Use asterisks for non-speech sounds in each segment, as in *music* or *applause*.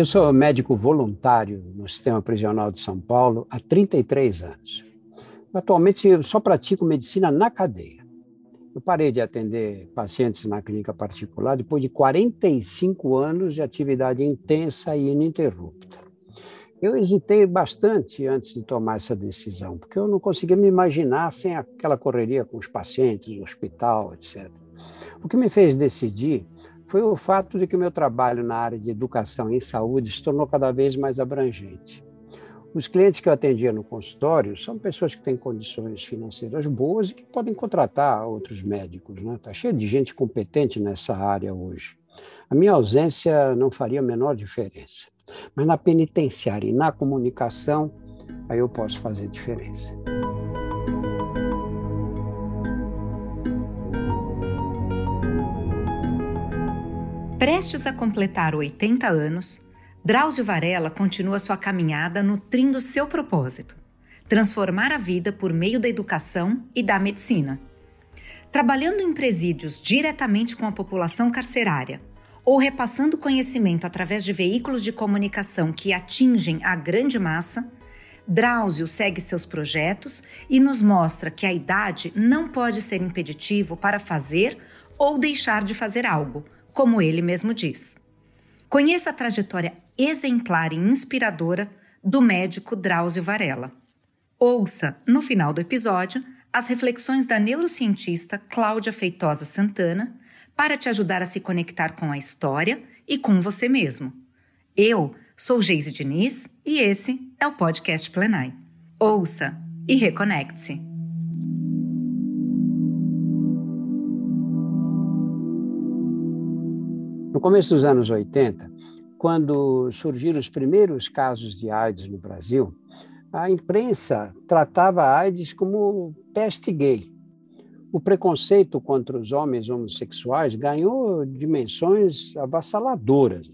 Eu sou médico voluntário no Sistema Prisional de São Paulo há 33 anos. Atualmente, eu só pratico medicina na cadeia. Eu parei de atender pacientes na clínica particular depois de 45 anos de atividade intensa e ininterrupta. Eu hesitei bastante antes de tomar essa decisão, porque eu não conseguia me imaginar sem aquela correria com os pacientes, o hospital, etc. O que me fez decidir foi o fato de que o meu trabalho na área de educação em saúde se tornou cada vez mais abrangente. Os clientes que eu atendia no consultório são pessoas que têm condições financeiras boas e que podem contratar outros médicos. Está né? Tá cheio de gente competente nessa área hoje. A minha ausência não faria a menor diferença. Mas na penitenciária e na comunicação, aí eu posso fazer diferença. Prestes a completar 80 anos, Drauzio Varela continua sua caminhada nutrindo seu propósito: transformar a vida por meio da educação e da medicina. Trabalhando em presídios diretamente com a população carcerária ou repassando conhecimento através de veículos de comunicação que atingem a grande massa, Drauzio segue seus projetos e nos mostra que a idade não pode ser impeditivo para fazer ou deixar de fazer algo como ele mesmo diz. Conheça a trajetória exemplar e inspiradora do médico Drauzio Varela. Ouça, no final do episódio, as reflexões da neurocientista Cláudia Feitosa Santana para te ajudar a se conectar com a história e com você mesmo. Eu sou Geise Diniz e esse é o podcast Plenai. Ouça e reconecte-se. No começo dos anos 80, quando surgiram os primeiros casos de AIDS no Brasil, a imprensa tratava a AIDS como peste gay. O preconceito contra os homens homossexuais ganhou dimensões avassaladoras.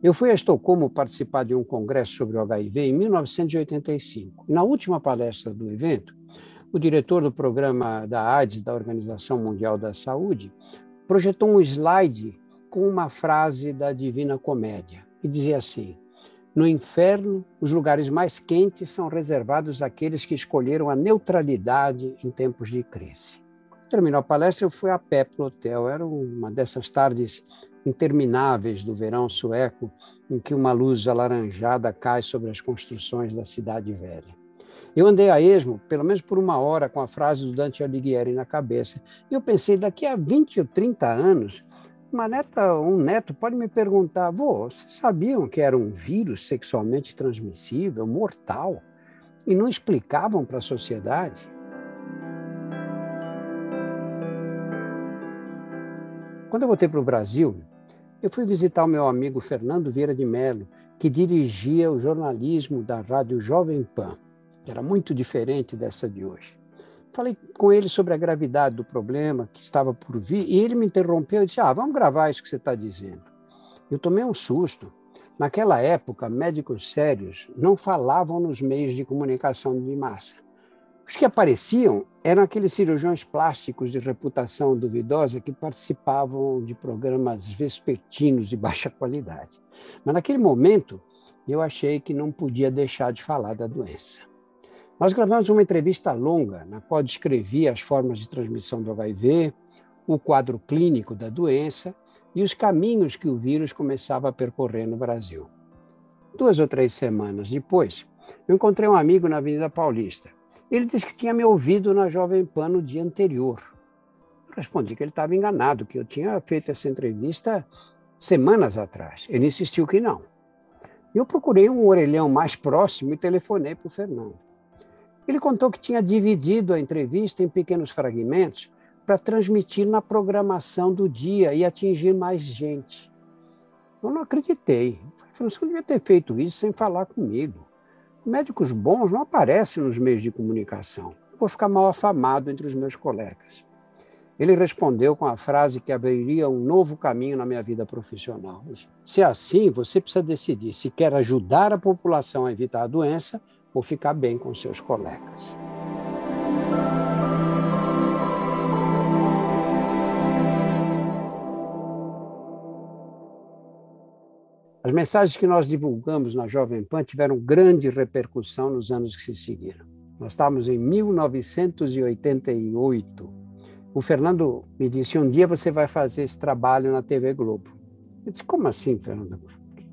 Eu fui a Estocolmo participar de um congresso sobre o HIV em 1985. Na última palestra do evento, o diretor do programa da AIDS da Organização Mundial da Saúde projetou um slide com uma frase da Divina Comédia, que dizia assim: No inferno, os lugares mais quentes são reservados àqueles que escolheram a neutralidade em tempos de crise. Terminou a palestra, eu fui a pé para o hotel. Era uma dessas tardes intermináveis do verão sueco, em que uma luz alaranjada cai sobre as construções da cidade velha. Eu andei a esmo, pelo menos por uma hora, com a frase do Dante Alighieri na cabeça, e eu pensei, daqui a 20 ou 30 anos, uma neta, um neto pode me perguntar: vô, vocês sabiam que era um vírus sexualmente transmissível, mortal, e não explicavam para a sociedade? Quando eu voltei para o Brasil, eu fui visitar o meu amigo Fernando Vieira de Mello, que dirigia o jornalismo da Rádio Jovem Pan, que era muito diferente dessa de hoje. Falei com ele sobre a gravidade do problema que estava por vir e ele me interrompeu e disse: Ah, vamos gravar isso que você está dizendo. Eu tomei um susto. Naquela época, médicos sérios não falavam nos meios de comunicação de massa. Os que apareciam eram aqueles cirurgiões plásticos de reputação duvidosa que participavam de programas vespertinos de baixa *laughs* qualidade. Mas naquele momento, eu achei que não podia deixar de falar da doença. Nós gravamos uma entrevista longa, na qual descrevia as formas de transmissão do HIV, o quadro clínico da doença e os caminhos que o vírus começava a percorrer no Brasil. Duas ou três semanas depois, eu encontrei um amigo na Avenida Paulista. Ele disse que tinha me ouvido na Jovem Pan no dia anterior. Eu respondi que ele estava enganado, que eu tinha feito essa entrevista semanas atrás. Ele insistiu que não. Eu procurei um orelhão mais próximo e telefonei para o Fernando. Ele contou que tinha dividido a entrevista em pequenos fragmentos para transmitir na programação do dia e atingir mais gente. Eu não acreditei. Você devia ter feito isso sem falar comigo. Médicos bons não aparecem nos meios de comunicação. Vou ficar mal afamado entre os meus colegas. Ele respondeu com a frase que abriria um novo caminho na minha vida profissional. Se é assim, você precisa decidir se quer ajudar a população a evitar a doença ou ficar bem com seus colegas. As mensagens que nós divulgamos na Jovem Pan tiveram grande repercussão nos anos que se seguiram. Nós estávamos em 1988. O Fernando me disse: um dia você vai fazer esse trabalho na TV Globo. Eu disse: como assim, Fernando?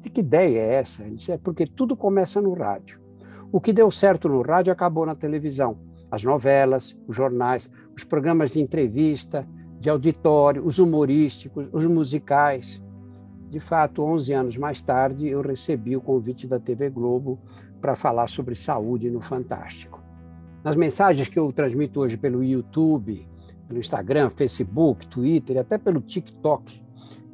Que ideia é essa? Ele disse: é porque tudo começa no rádio. O que deu certo no rádio acabou na televisão. As novelas, os jornais, os programas de entrevista, de auditório, os humorísticos, os musicais. De fato, 11 anos mais tarde, eu recebi o convite da TV Globo para falar sobre saúde no Fantástico. Nas mensagens que eu transmito hoje pelo YouTube, pelo Instagram, Facebook, Twitter até pelo TikTok,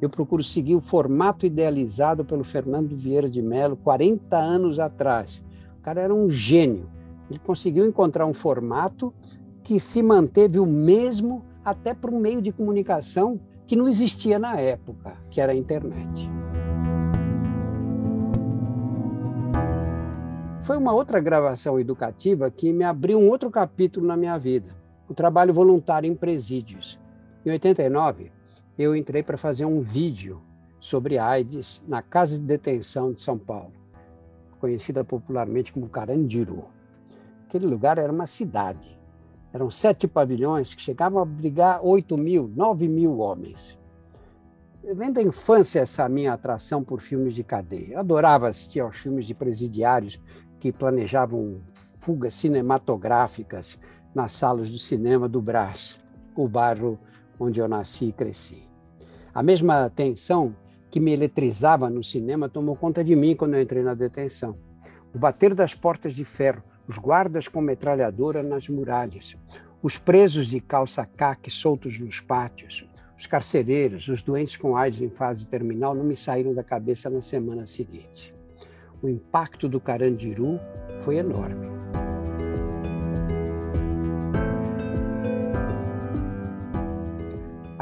eu procuro seguir o formato idealizado pelo Fernando Vieira de Mello 40 anos atrás. Cara era um gênio. Ele conseguiu encontrar um formato que se manteve o mesmo até para um meio de comunicação que não existia na época, que era a internet. Foi uma outra gravação educativa que me abriu um outro capítulo na minha vida, o trabalho voluntário em presídios. Em 89, eu entrei para fazer um vídeo sobre AIDS na Casa de Detenção de São Paulo, conhecida popularmente como Carandiru. Aquele lugar era uma cidade. Eram sete pavilhões que chegavam a abrigar 8 mil, 9 mil homens. Vem da infância essa minha atração por filmes de cadeia. Eu adorava assistir aos filmes de presidiários que planejavam fugas cinematográficas nas salas do cinema do Brás, o bairro onde eu nasci e cresci. A mesma tensão que me eletrizava no cinema tomou conta de mim quando eu entrei na detenção. O bater das portas de ferro, os guardas com metralhadora nas muralhas, os presos de calça caque soltos nos pátios, os carcereiros, os doentes com AIDS em fase terminal não me saíram da cabeça na semana seguinte. O impacto do Carandiru foi enorme.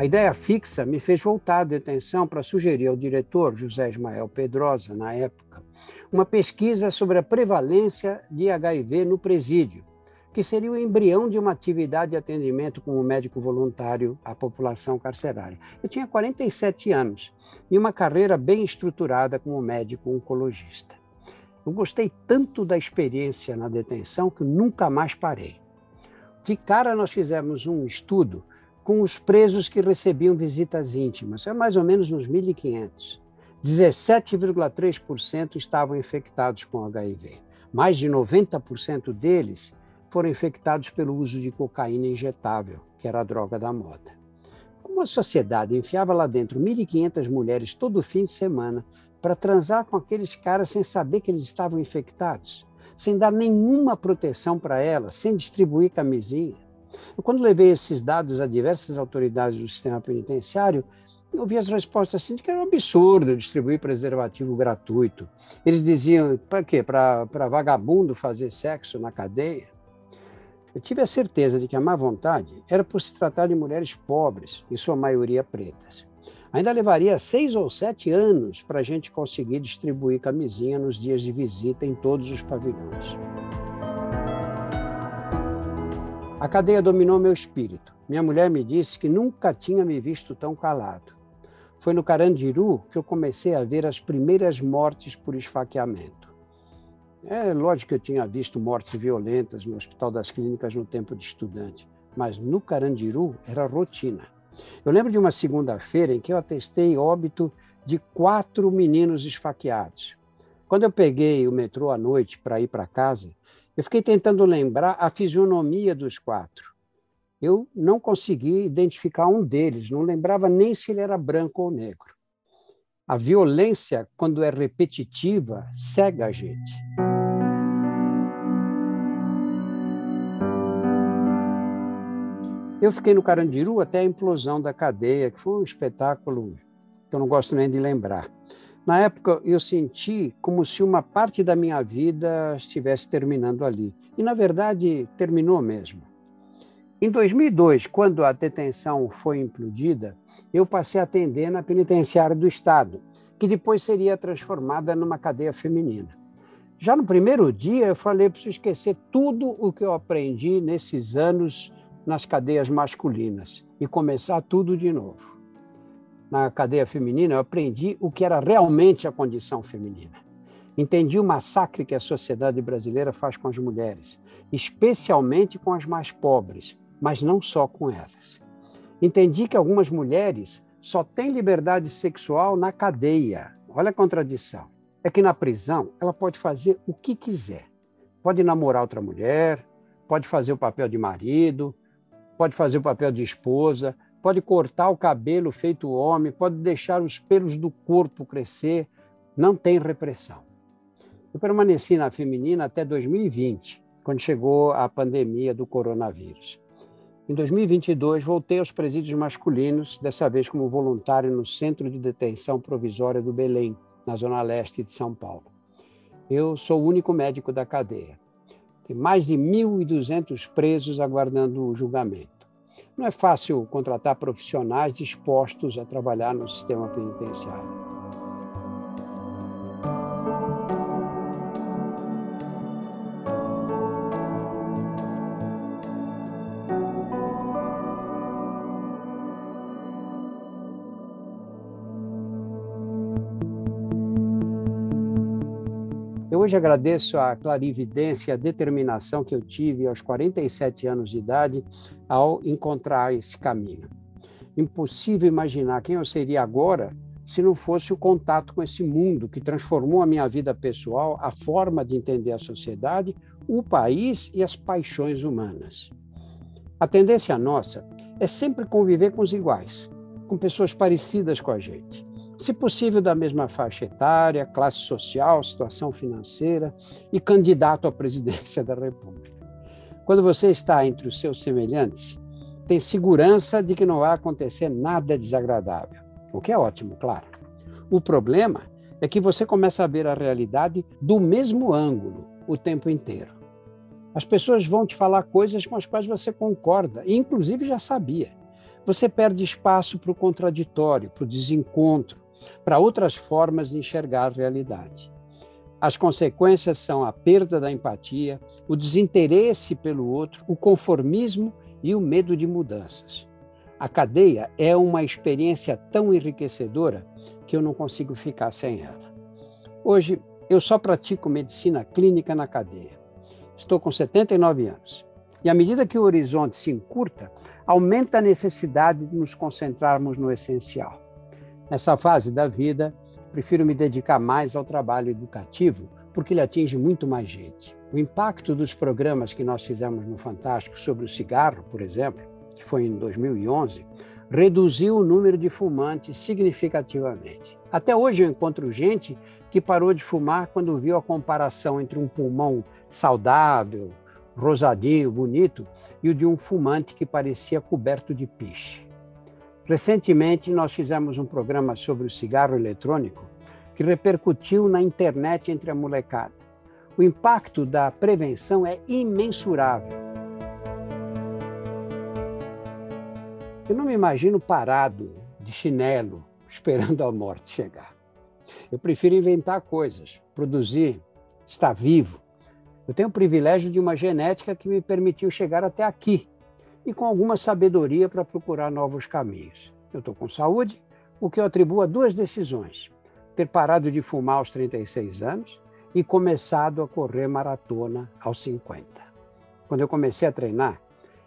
A ideia fixa me fez voltar à detenção para sugerir ao diretor José Ismael Pedrosa, na época, uma pesquisa sobre a prevalência de HIV no presídio, que seria o embrião de uma atividade de atendimento como médico voluntário à população carcerária. Eu tinha 47 anos e uma carreira bem estruturada como médico oncologista. Eu gostei tanto da experiência na detenção que nunca mais parei. De cara, nós fizemos um estudo com os presos que recebiam visitas íntimas, é mais ou menos uns 1.500. 17,3% estavam infectados com HIV. Mais de 90% deles foram infectados pelo uso de cocaína injetável, que era a droga da moda. Como a sociedade enfiava lá dentro 1.500 mulheres todo fim de semana para transar com aqueles caras sem saber que eles estavam infectados, sem dar nenhuma proteção para elas, sem distribuir camisinha. Eu, quando levei esses dados a diversas autoridades do sistema penitenciário, eu ouvi as respostas assim de que era um absurdo distribuir preservativo gratuito. Eles diziam, para quê? Para vagabundo fazer sexo na cadeia? Eu tive a certeza de que a má vontade era por se tratar de mulheres pobres, em sua maioria pretas. Ainda levaria seis ou sete anos para a gente conseguir distribuir camisinha nos dias de visita em todos os pavilhões. A cadeia dominou meu espírito. Minha mulher me disse que nunca tinha me visto tão calado. Foi no Carandiru que eu comecei a ver as primeiras mortes por esfaqueamento. É lógico que eu tinha visto mortes violentas no Hospital das Clínicas no tempo de estudante, mas no Carandiru era rotina. Eu lembro de uma segunda-feira em que eu atestei óbito de quatro meninos esfaqueados. Quando eu peguei o metrô à noite para ir para casa, eu fiquei tentando lembrar a fisionomia dos quatro. Eu não consegui identificar um deles, não lembrava nem se ele era branco ou negro. A violência, quando é repetitiva, cega a gente. Eu fiquei no Carandiru até a implosão da cadeia, que foi um espetáculo que eu não gosto nem de lembrar. Na época, eu senti como se uma parte da minha vida estivesse terminando ali. E, na verdade, terminou mesmo. Em 2002, quando a detenção foi implodida, eu passei a atender na penitenciária do Estado, que depois seria transformada numa cadeia feminina. Já no primeiro dia, eu falei: preciso esquecer tudo o que eu aprendi nesses anos nas cadeias masculinas e começar tudo de novo. Na cadeia feminina, eu aprendi o que era realmente a condição feminina. Entendi o massacre que a sociedade brasileira faz com as mulheres, especialmente com as mais pobres, mas não só com elas. Entendi que algumas mulheres só têm liberdade sexual na cadeia. Olha a contradição. É que na prisão ela pode fazer o que quiser. Pode namorar outra mulher, pode fazer o papel de marido, pode fazer o papel de esposa, pode cortar o cabelo feito homem, pode deixar os pelos do corpo crescer, não tem repressão. Eu permaneci na feminina até 2020, quando chegou a pandemia do coronavírus. Em 2022, voltei aos presídios masculinos, dessa vez como voluntário no Centro de Detenção Provisória do Belém, na zona leste de São Paulo. Eu sou o único médico da cadeia. Tem mais de 1.200 presos aguardando o julgamento. Não é fácil contratar profissionais dispostos a trabalhar no sistema penitenciário. hoje agradeço a clarividência e a determinação que eu tive aos 47 anos de idade ao encontrar esse caminho. Impossível imaginar quem eu seria agora se não fosse o contato com esse mundo que transformou a minha vida pessoal, a forma de entender a sociedade, o país e as paixões humanas. A tendência nossa é sempre conviver com os iguais, com pessoas parecidas com a gente se possível da mesma faixa etária, classe social, situação financeira e candidato à presidência *laughs* da República. Quando você está entre os seus semelhantes, tem segurança de que não vai acontecer nada desagradável, o que é ótimo, claro. O problema é que você começa a ver a realidade do mesmo ângulo o tempo inteiro. As pessoas vão te falar coisas com as quais você concorda, e inclusive já sabia. Você perde espaço para o contraditório, para o desencontro, para outras formas de enxergar a realidade. As consequências são a perda da empatia, o desinteresse pelo outro, o conformismo e o medo de mudanças. A cadeia é uma experiência tão enriquecedora que eu não consigo ficar sem ela. Hoje, eu só pratico medicina clínica na cadeia. Estou com 79 anos. E à medida que o horizonte se encurta, aumenta a necessidade de nos concentrarmos no essencial. Nessa fase da vida, prefiro me dedicar mais ao trabalho educativo, porque ele atinge muito mais gente. O impacto dos programas que nós fizemos no Fantástico sobre o cigarro, por exemplo, que foi em 2011, reduziu o número de fumantes significativamente. Até hoje eu encontro gente que parou de fumar quando viu a comparação entre um pulmão saudável, rosadinho, bonito, e o de um fumante que parecia coberto de piche. Recentemente, nós fizemos um programa sobre o cigarro eletrônico que repercutiu na internet entre a molecada. O impacto da prevenção é imensurável. Eu não me imagino parado, de chinelo, *laughs* esperando a morte chegar. Eu prefiro inventar coisas, produzir, estar vivo. Eu tenho o privilégio de uma genética que me permitiu chegar até aqui, e com alguma sabedoria para procurar novos caminhos. Eu estou com saúde, o que eu atribuo a duas decisões: ter parado de fumar aos 36 anos e começado a correr maratona aos 50. Quando eu comecei a treinar,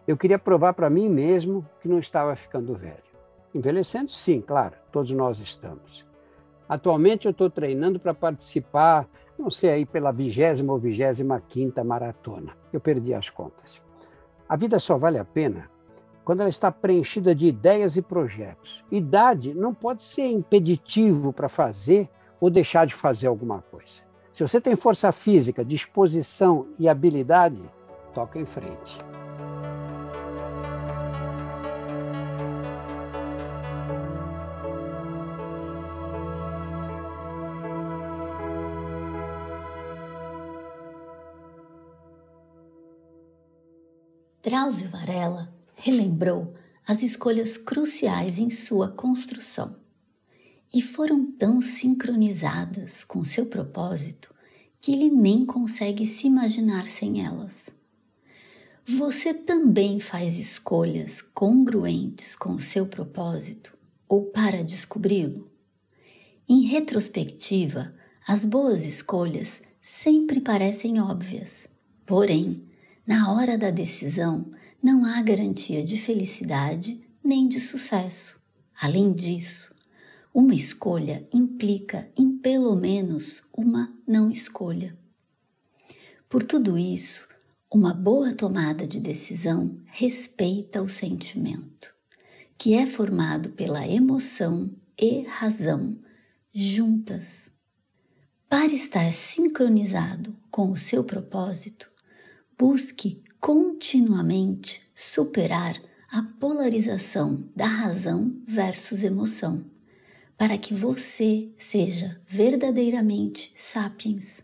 eu queria provar para mim mesmo que não estava ficando velho. Envelhecendo, sim, claro, todos nós estamos. Atualmente eu estou treinando para participar, não sei aí, pela vigésima ou vigésima quinta maratona. Eu perdi as contas. A vida só vale a pena quando ela está preenchida de ideias e projetos. Idade não pode ser impeditivo para fazer ou deixar de fazer alguma coisa. Se você tem força física, disposição e habilidade, toca em frente. Drauzio Varela relembrou as escolhas cruciais em sua construção e foram tão sincronizadas com seu propósito que ele nem consegue se imaginar sem elas. Você também faz escolhas congruentes com seu propósito ou para descobri-lo? Em retrospectiva, as boas escolhas sempre parecem óbvias. Porém, na hora da decisão, não há garantia de felicidade nem de sucesso. Além disso, uma escolha implica em pelo menos uma não escolha. Por tudo isso, uma boa tomada de decisão respeita o sentimento, que é formado pela emoção e razão juntas. Para estar sincronizado com o seu propósito, busque continuamente superar a polarização da razão versus emoção para que você seja verdadeiramente sapiens,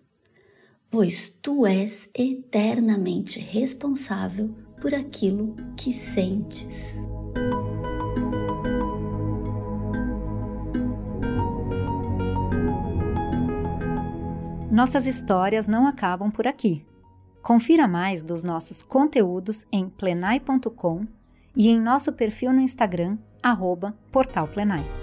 pois tu és eternamente responsável por aquilo que sentes. Nossas histórias não acabam por aqui. Confira mais dos nossos conteúdos em plenai.com e em nosso perfil no Instagram, arroba Portal Plenai.